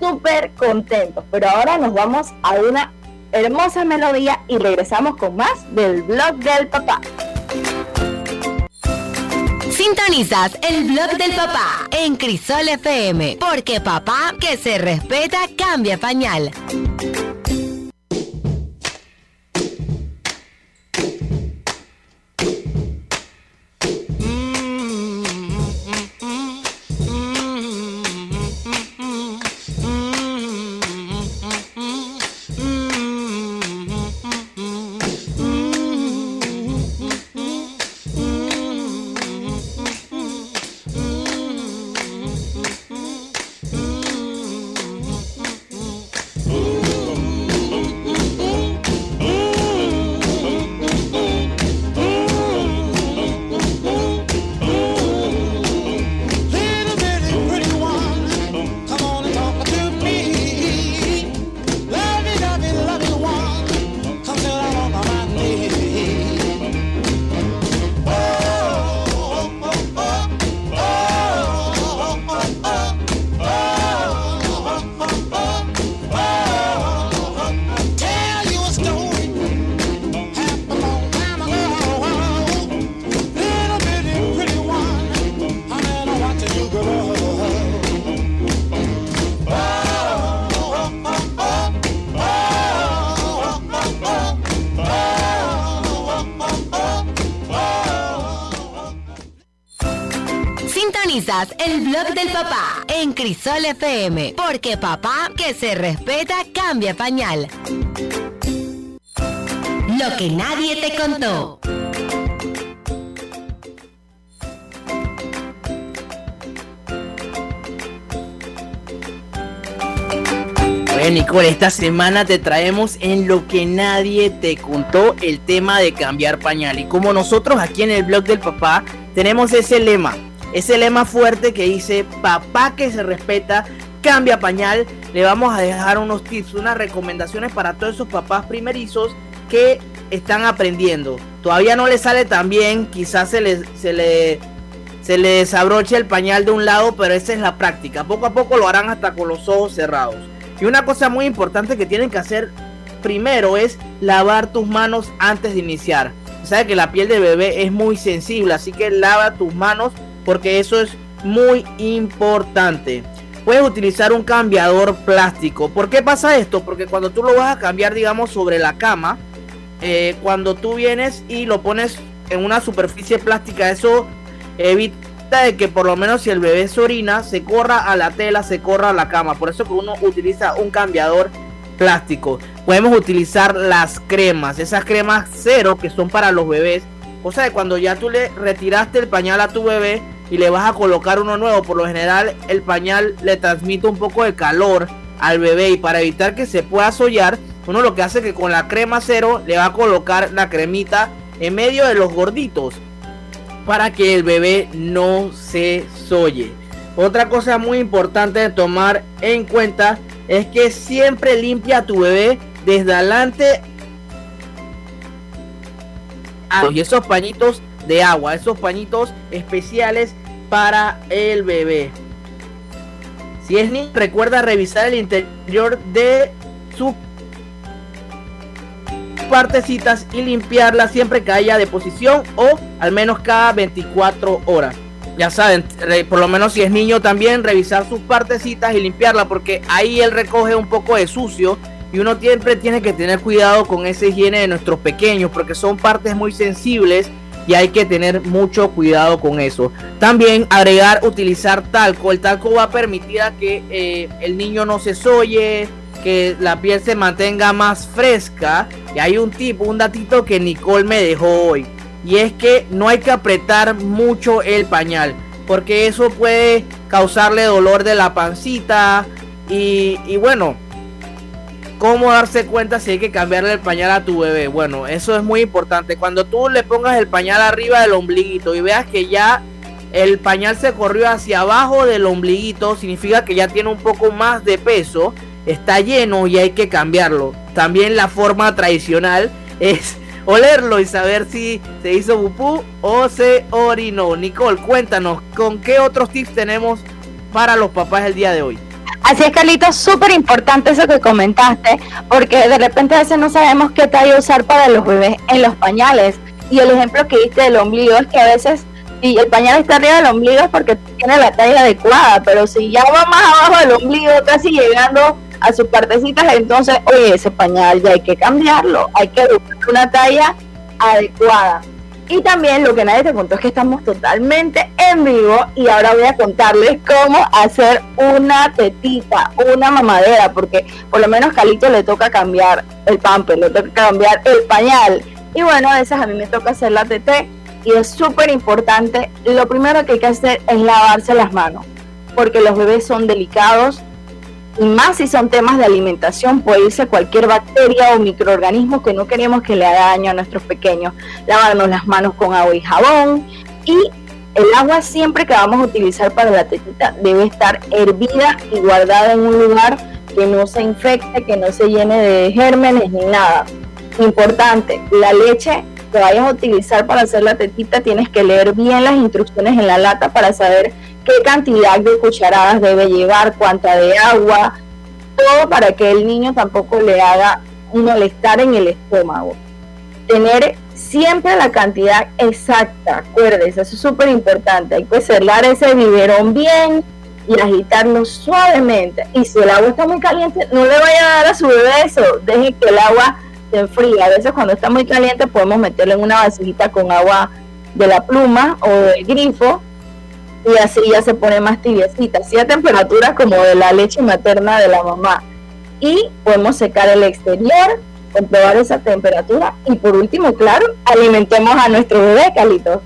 Speaker 4: súper contentos. Pero ahora nos vamos a una hermosa melodía y regresamos con más del blog del papá.
Speaker 1: Sintonizas el blog del papá en Crisol FM, porque papá que se respeta cambia pañal. Sintonizas el blog del papá en Crisol FM, porque papá que se respeta cambia pañal. Lo que nadie te contó.
Speaker 3: Bueno, Nicole, esta semana te traemos en lo que nadie te contó el tema de cambiar pañal. Y como nosotros aquí en el blog del papá tenemos ese lema, ese lema fuerte que dice, papá que se respeta, cambia pañal, le vamos a dejar unos tips, unas recomendaciones para todos esos papás primerizos que están aprendiendo. Todavía no le sale tan bien, quizás se le, se se le desabroche el pañal de un lado, pero esa es la práctica. Poco a poco lo harán hasta con los ojos cerrados. Y una cosa muy importante que tienen que hacer primero es lavar tus manos antes de iniciar. Sabes que la piel de bebé es muy sensible, así que lava tus manos porque eso es muy importante. Puedes utilizar un cambiador plástico. ¿Por qué pasa esto? Porque cuando tú lo vas a cambiar, digamos, sobre la cama, eh, cuando tú vienes y lo pones en una superficie plástica, eso evita de que por lo menos si el bebé se orina, se corra a la tela, se corra a la cama. Por eso que uno utiliza un cambiador plástico. Podemos utilizar las cremas, esas cremas cero que son para los bebés. O sea, cuando ya tú le retiraste el pañal a tu bebé y le vas a colocar uno nuevo, por lo general el pañal le transmite un poco de calor al bebé y para evitar que se pueda sollar, uno lo que hace es que con la crema cero le va a colocar la cremita en medio de los gorditos para que el bebé no se solle. Otra cosa muy importante de tomar en cuenta es que siempre limpia a tu bebé desde adelante a- y esos pañitos de agua, esos pañitos especiales para el bebé. Si es niño, recuerda revisar el interior de su partecitas y limpiarlas siempre que haya deposición o al menos cada 24 horas. Ya saben, por lo menos si es niño también revisar sus partecitas y limpiarla porque ahí él recoge un poco de sucio y uno siempre tiene que tener cuidado con esa higiene de nuestros pequeños porque son partes muy sensibles y hay que tener mucho cuidado con eso. También agregar, utilizar talco. El talco va a permitir a que eh, el niño no se solle, que la piel se mantenga más fresca. Y hay un tipo, un datito que Nicole me dejó hoy. Y es que no hay que apretar mucho el pañal. Porque eso puede causarle dolor de la pancita. Y bueno, ¿Cómo darse cuenta si hay que cambiarle el pañal a tu bebé? Bueno, eso es muy importante. Cuando tú le pongas el pañal arriba del ombliguito y veas que ya el pañal se corrió hacia abajo del ombliguito, significa que ya tiene un poco más de peso, está lleno y hay que cambiarlo. También la forma tradicional [LAUGHS] es olerlo y saber si se hizo pupú o se orinó. Nicole, cuéntanos, ¿con qué otros tips tenemos para los papás el día de hoy?
Speaker 4: Así es, Carlitos, súper importante eso que comentaste, porque de repente a veces no sabemos qué talla usar para los bebés en los pañales. Y el ejemplo que diste del ombligo es que a veces si el pañal está arriba del ombligo es porque tiene la talla adecuada, pero si ya va más abajo del ombligo, casi llegando a sus partecitas, entonces, oye, ese pañal ya hay que cambiarlo, hay que buscar una talla adecuada. Y también lo que nadie te contó es que estamos totalmente en vivo y ahora voy a contarles cómo hacer una tetita, una mamadera, porque por lo menos Calito le toca cambiar el pamper, le toca cambiar el pañal. Y bueno, a veces a mí me toca hacer la tete y es súper importante. Lo primero que hay que hacer es lavarse las manos, porque los bebés son delicados y más si son temas de alimentación, puede irse cualquier bacteria o microorganismo que no queremos que le haga daño a nuestros pequeños. Lavarnos las manos con agua y jabón y el agua siempre que vamos a utilizar para la tetita debe estar hervida y guardada en un lugar que no se infecte, que no se llene de gérmenes ni nada. Importante, la leche que vayas a utilizar para hacer la tetita tienes que leer bien las instrucciones en la lata para saber qué cantidad de cucharadas debe llevar, cuánta de agua, todo para que el niño tampoco le haga un malestar en el estómago. Tener siempre la cantidad exacta, acuérdense, eso es súper importante. Hay que cerrar ese biberón bien y agitarlo suavemente. Y si el agua está muy caliente, no le vaya a dar a su bebé eso, deje que el agua se enfríe. A veces cuando está muy caliente podemos meterlo en una vasijita con agua de la pluma o del grifo y así ya se pone más tibiecita, así a temperaturas como de la leche materna de la mamá. Y podemos secar el exterior, comprobar esa temperatura y por último, claro, alimentemos a nuestro bebé, Calito.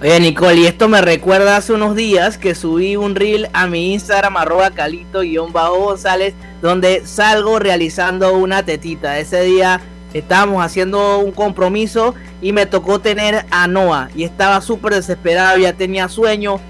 Speaker 3: Oye Nicole, y esto me recuerda hace unos días que subí un reel a mi Instagram arroba calito-gonzález donde salgo realizando una tetita. Ese día estábamos haciendo un compromiso y me tocó tener a Noah y estaba súper desesperado, ya tenía sueño.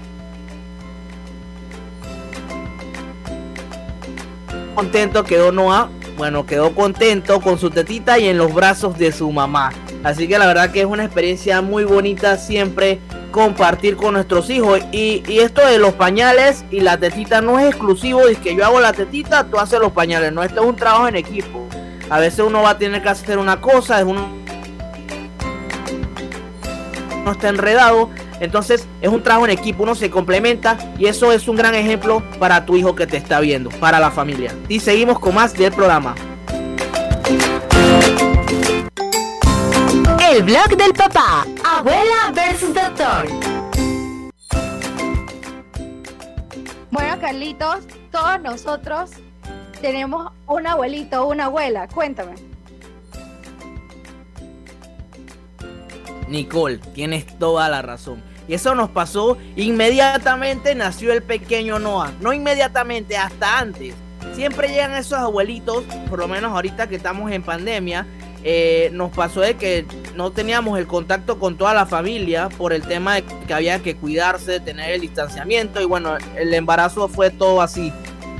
Speaker 3: Contento quedó Noah, bueno, quedó contento con su tetita y en los brazos de su mamá. Así que la verdad que es una experiencia muy bonita siempre compartir con nuestros hijos. Y, y esto de los pañales y la tetita no es exclusivo de que yo hago la tetita, tú haces los pañales. No, esto es un trabajo en equipo. A veces uno va a tener que hacer una cosa, es uno no está enredado. Entonces es un trabajo en equipo, uno se complementa y eso es un gran ejemplo para tu hijo que te está viendo, para la familia. Y seguimos con más del programa.
Speaker 1: El blog del papá. Abuela versus doctor.
Speaker 4: Bueno, Carlitos, todos nosotros tenemos un abuelito o una abuela. Cuéntame.
Speaker 3: Nicole, tienes toda la razón. Y eso nos pasó inmediatamente nació el pequeño Noah. No inmediatamente, hasta antes. Siempre llegan esos abuelitos, por lo menos ahorita que estamos en pandemia, eh, nos pasó de que no teníamos el contacto con toda la familia por el tema de que había que cuidarse, tener el distanciamiento y bueno, el embarazo fue todo así.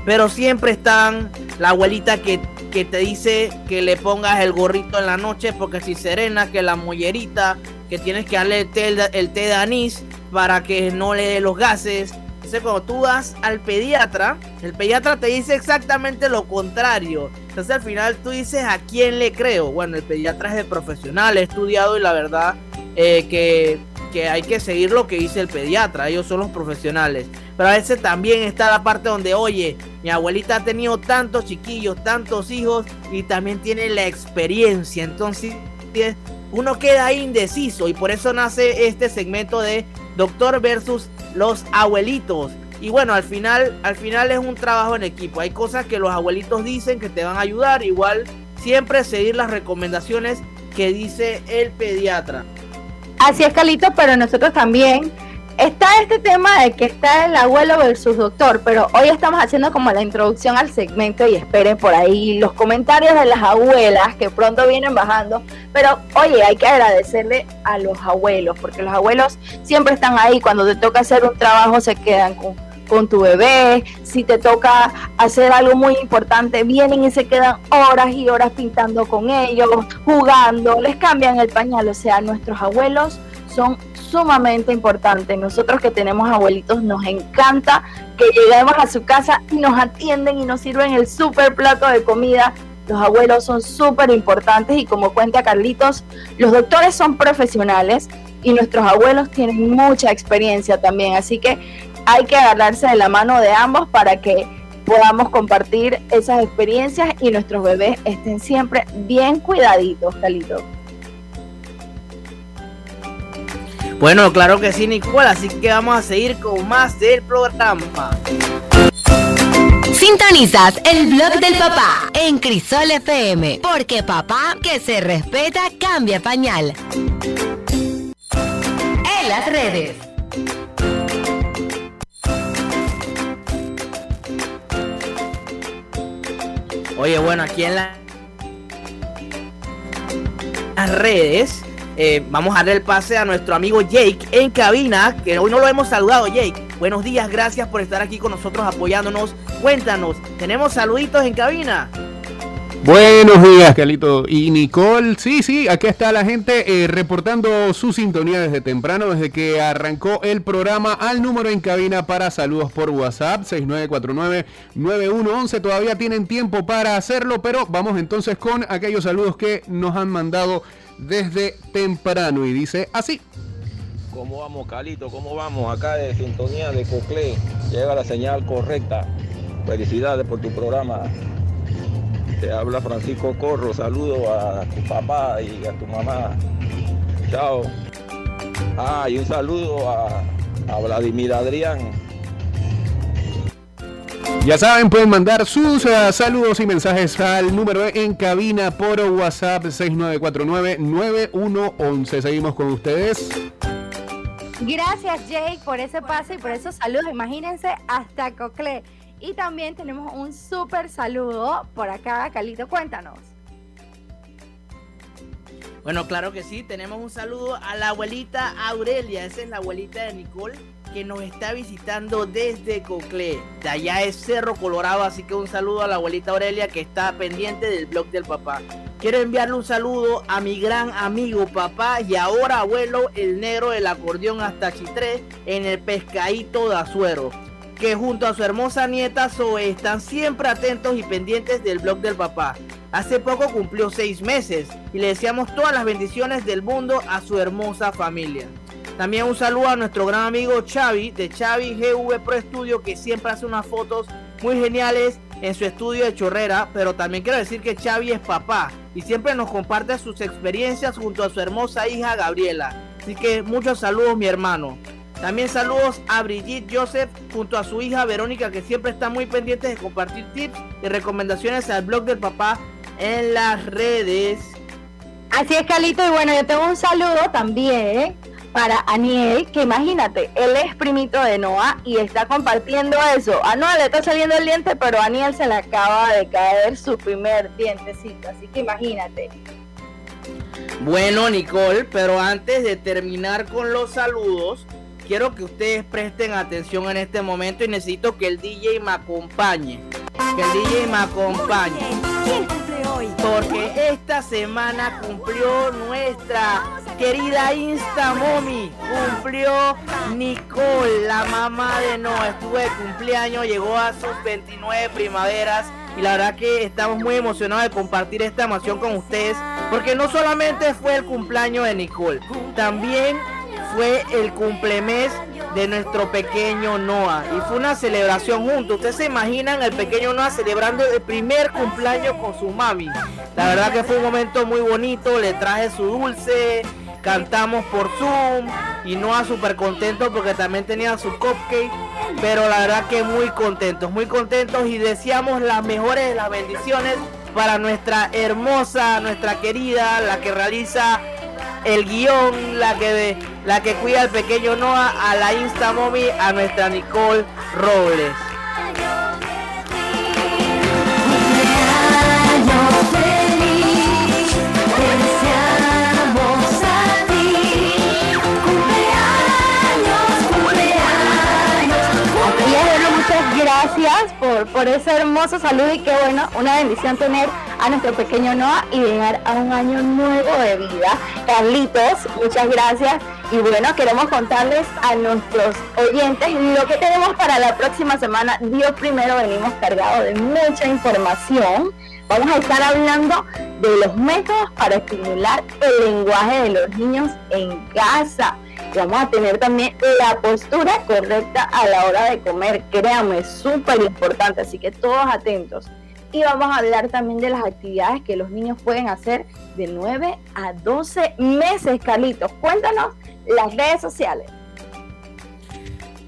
Speaker 3: Pero siempre están la abuelita que, que te dice que le pongas el gorrito en la noche porque si serena, que la mollerita, que tienes que darle el té, el té de anís para que no le dé los gases. Entonces cuando tú vas al pediatra, el pediatra te dice exactamente lo contrario. Entonces al final tú dices a quién le creo. Bueno, el pediatra es el profesional, he estudiado y la verdad eh, que, que hay que seguir lo que dice el pediatra. Ellos son los profesionales. Pero a veces también está la parte donde, oye, mi abuelita ha tenido tantos chiquillos, tantos hijos y también tiene la experiencia. Entonces uno queda indeciso y por eso nace este segmento de doctor versus los abuelitos. Y bueno, al final, al final es un trabajo en equipo. Hay cosas que los abuelitos dicen que te van a ayudar. Igual siempre seguir las recomendaciones que dice el pediatra.
Speaker 4: Así es, Calito, pero nosotros también. Está este tema de que está el abuelo versus doctor, pero hoy estamos haciendo como la introducción al segmento y esperen por ahí los comentarios de las abuelas que pronto vienen bajando. Pero oye, hay que agradecerle a los abuelos, porque los abuelos siempre están ahí. Cuando te toca hacer un trabajo, se quedan con, con tu bebé. Si te toca hacer algo muy importante, vienen y se quedan horas y horas pintando con ellos, jugando, les cambian el pañal. O sea, nuestros abuelos son sumamente importantes. Nosotros que tenemos abuelitos nos encanta que lleguemos a su casa y nos atienden y nos sirven el super plato de comida. Los abuelos son súper importantes y como cuenta Carlitos, los doctores son profesionales y nuestros abuelos tienen mucha experiencia también, así que hay que agarrarse de la mano de ambos para que podamos compartir esas experiencias y nuestros bebés estén siempre bien cuidaditos, Calito.
Speaker 3: Bueno, claro que sí, Nicole, así que vamos a seguir con más del programa.
Speaker 1: Sintonizas el blog del papá en Crisol FM, porque papá que se respeta cambia pañal. En las redes.
Speaker 3: Oye, bueno, aquí en la- las redes eh, vamos a darle el pase a nuestro amigo Jake en cabina, que hoy no lo hemos saludado, Jake. Buenos días, gracias por estar aquí con nosotros apoyándonos. Cuéntanos, ¿tenemos saluditos en cabina?
Speaker 6: Buenos días, Calito y Nicole. Sí, sí, aquí está la gente eh, reportando su sintonía desde temprano, desde que arrancó el programa al número en cabina para saludos por WhatsApp 6949-9111. Todavía tienen tiempo para hacerlo, pero vamos entonces con aquellos saludos que nos han mandado desde temprano y dice así.
Speaker 7: ¿Cómo vamos, Calito? ¿Cómo vamos? Acá de sintonía de Coclé. Llega la señal correcta. Felicidades por tu programa. Te habla Francisco Corro. Saludo a tu papá y a tu mamá. Chao. Ah, y un saludo a, a Vladimir Adrián.
Speaker 6: Ya saben, pueden mandar sus eh, saludos y mensajes al número en cabina por WhatsApp 6949-9111. Seguimos con ustedes.
Speaker 4: Gracias Jake por ese pase y por esos saludos. Imagínense hasta Cocle. Y también tenemos un súper saludo por acá, Calito, cuéntanos.
Speaker 3: Bueno, claro que sí, tenemos un saludo a la abuelita Aurelia, esa es la abuelita de Nicole que nos está visitando desde Coclé. De allá es Cerro Colorado, así que un saludo a la abuelita Aurelia que está pendiente del blog del papá. Quiero enviarle un saludo a mi gran amigo papá y ahora abuelo, el negro del acordeón hasta Chitré en el pescadito de Azuero. Que junto a su hermosa nieta Zoe están siempre atentos y pendientes del blog del papá. Hace poco cumplió seis meses y le deseamos todas las bendiciones del mundo a su hermosa familia. También un saludo a nuestro gran amigo Xavi de Xavi GV Pro Studio que siempre hace unas fotos muy geniales en su estudio de Chorrera, pero también quiero decir que Xavi es papá y siempre nos comparte sus experiencias junto a su hermosa hija Gabriela. Así que muchos saludos mi hermano. También saludos a Brigitte Joseph junto a su hija Verónica que siempre está muy pendiente de compartir tips y recomendaciones al blog del papá en las redes.
Speaker 4: Así es, Calito. Y bueno, yo tengo un saludo también para Aniel, que imagínate, él es primito de Noah y está compartiendo eso. A Noah le está saliendo el diente, pero a Aniel se le acaba de caer su primer dientecito. Así que imagínate.
Speaker 3: Bueno, Nicole, pero antes de terminar con los saludos, quiero que ustedes presten atención en este momento y necesito que el DJ me acompañe. Que el DJ me acompañe. Porque esta semana cumplió nuestra querida Insta Mommy. Cumplió Nicole, la mamá de Noah. Estuvo de cumpleaños, llegó a sus 29 primaveras. Y la verdad que estamos muy emocionados de compartir esta emoción con ustedes. Porque no solamente fue el cumpleaños de Nicole, también fue el cumplemes de nuestro pequeño Noah. Y fue una celebración juntos. Ustedes se imaginan el pequeño Noah celebrando el primer cumpleaños con su mami. La verdad que fue un momento muy bonito. Le traje su dulce. Cantamos por Zoom. Y Noah súper contento porque también tenía su cupcake. Pero la verdad que muy contentos, muy contentos. Y deseamos las mejores las bendiciones para nuestra hermosa, nuestra querida, la que realiza el guion, la que la que cuida al pequeño Noah, a la Insta Mommy, a nuestra Nicole Robles.
Speaker 4: Por, ese hermoso saludo y qué bueno, una bendición tener a nuestro pequeño Noah y llegar a un año nuevo de vida. Carlitos, muchas gracias. Y bueno, queremos contarles a nuestros oyentes lo que tenemos para la próxima semana. Dios primero venimos cargados de mucha información Vamos a estar hablando de los métodos para estimular el lenguaje de los niños en casa. Vamos a tener también la postura correcta a la hora de comer. Créanme, es súper importante, así que todos atentos. Y vamos a hablar también de las actividades que los niños pueden hacer de 9 a 12 meses, Carlitos. Cuéntanos las redes sociales.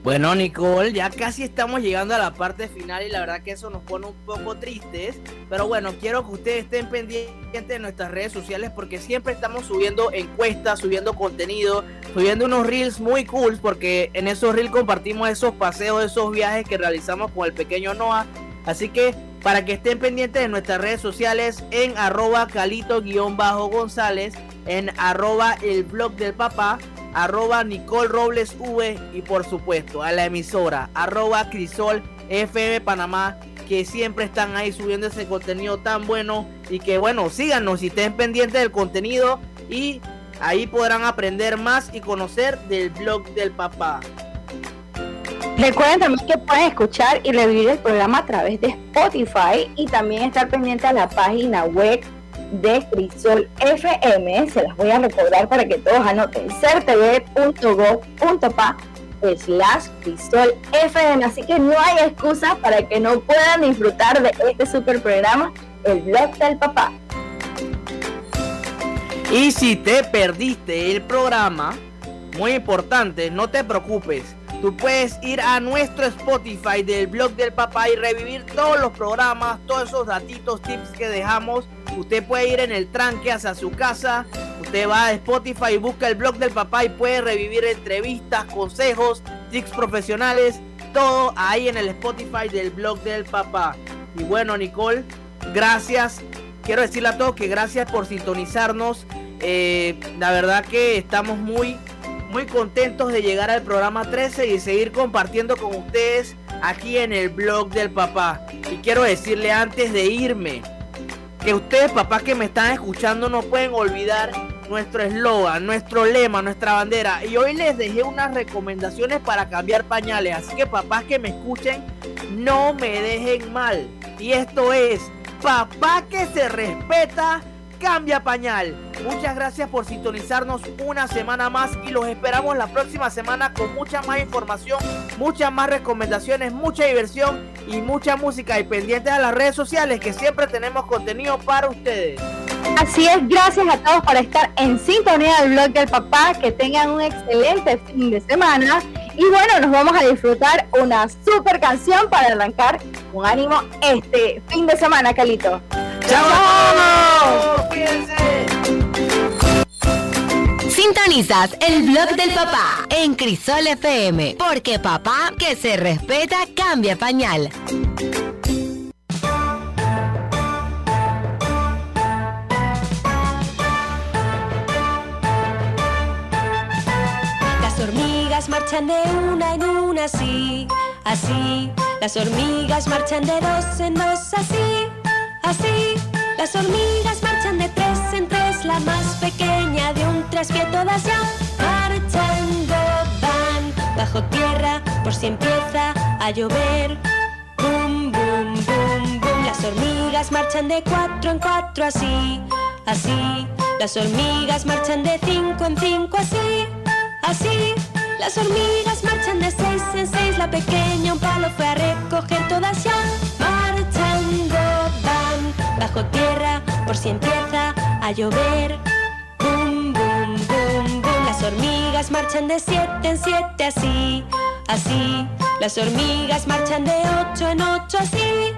Speaker 3: Bueno, Nicole, ya casi estamos llegando a la parte final y la verdad que eso nos pone un poco tristes. Pero bueno, quiero que ustedes estén pendientes de nuestras redes sociales porque siempre estamos subiendo encuestas, subiendo contenido, subiendo unos reels muy cool porque en esos reels compartimos esos paseos, esos viajes que realizamos con el pequeño Noah. Así que para que estén pendientes de nuestras redes sociales en arroba calito-gonzález, en arroba el blog del papá, arroba Nicole Robles V y por supuesto a la emisora arroba Crisol FM Panamá que siempre están ahí subiendo ese contenido tan bueno y que bueno síganos y estén pendientes del contenido y ahí podrán aprender más y conocer del blog del papá.
Speaker 4: Recuerden también que pueden escuchar y revivir el programa a través de Spotify y también estar pendiente a la página web de Crisol FM. Se las voy a recordar para que todos anoten certv.gov.pa slash Crisol FM. Así que no hay excusa para que no puedan disfrutar de este super programa, el blog del papá.
Speaker 3: Y si te perdiste el programa, muy importante, no te preocupes. Tú puedes ir a nuestro Spotify del blog del papá y revivir todos los programas, todos esos datitos, tips que dejamos. Usted puede ir en el tranque hacia su casa. Usted va a Spotify y busca el blog del papá y puede revivir entrevistas, consejos, tips profesionales, todo ahí en el Spotify del blog del papá. Y bueno, Nicole, gracias. Quiero decirle a todos que gracias por sintonizarnos. Eh, la verdad que estamos muy muy contentos de llegar al programa 13 y seguir compartiendo con ustedes aquí en el blog del papá. Y quiero decirle antes de irme que ustedes, papás que me están escuchando, no pueden olvidar nuestro eslogan, nuestro lema, nuestra bandera. Y hoy les dejé unas recomendaciones para cambiar pañales. Así que papás que me escuchen, no me dejen mal. Y esto es, papá que se respeta Cambia Pañal. Muchas gracias por sintonizarnos una semana más y los esperamos la próxima semana con mucha más información, muchas más recomendaciones, mucha diversión y mucha música. Y pendientes a las redes sociales que siempre tenemos contenido para ustedes.
Speaker 4: Así es, gracias a todos por estar en sintonía del blog del papá. Que tengan un excelente fin de semana. Y bueno, nos vamos a disfrutar una super canción para arrancar con ánimo este fin de semana, Calito.
Speaker 3: ¡Chao!
Speaker 1: Sintonizas el blog del papá en Crisol FM, porque papá que se respeta cambia pañal.
Speaker 5: Marchan de una en una así, así. Las hormigas marchan de dos en dos así, así. Las hormigas marchan de tres en tres, la más pequeña de un traspié todas ya marchando van bajo tierra por si empieza a llover. Bum, bum, bum, bum. Las hormigas marchan de cuatro en cuatro así, así. Las hormigas marchan de cinco en cinco así, así. Las hormigas marchan de seis en seis, la pequeña un palo fue a recoger todas ya marchando van bajo tierra por si empieza a llover. Bum, bum, bum, bum. Las hormigas marchan de siete en siete así, así. Las hormigas marchan de ocho en ocho así,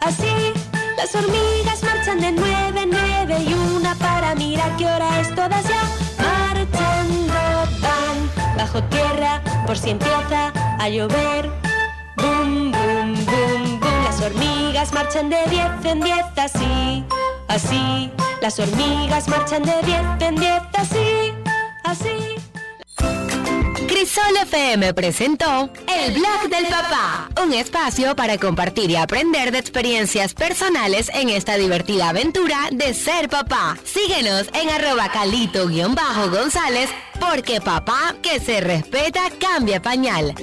Speaker 5: así. Las hormigas marchan de nueve en nueve y una para mirar qué hora es todas ya marchando van bajo tierra por si empieza a llover. Bum, bum. Las hormigas marchan de diez en diez así, así. Las hormigas marchan de diez en diez así, así.
Speaker 1: Crisol FM presentó El Blog del Papá, un espacio para compartir y aprender de experiencias personales en esta divertida aventura de ser papá. Síguenos en arroba calito-gonzález, porque papá que se respeta cambia pañal.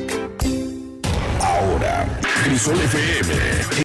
Speaker 8: Ahora, Crisol FM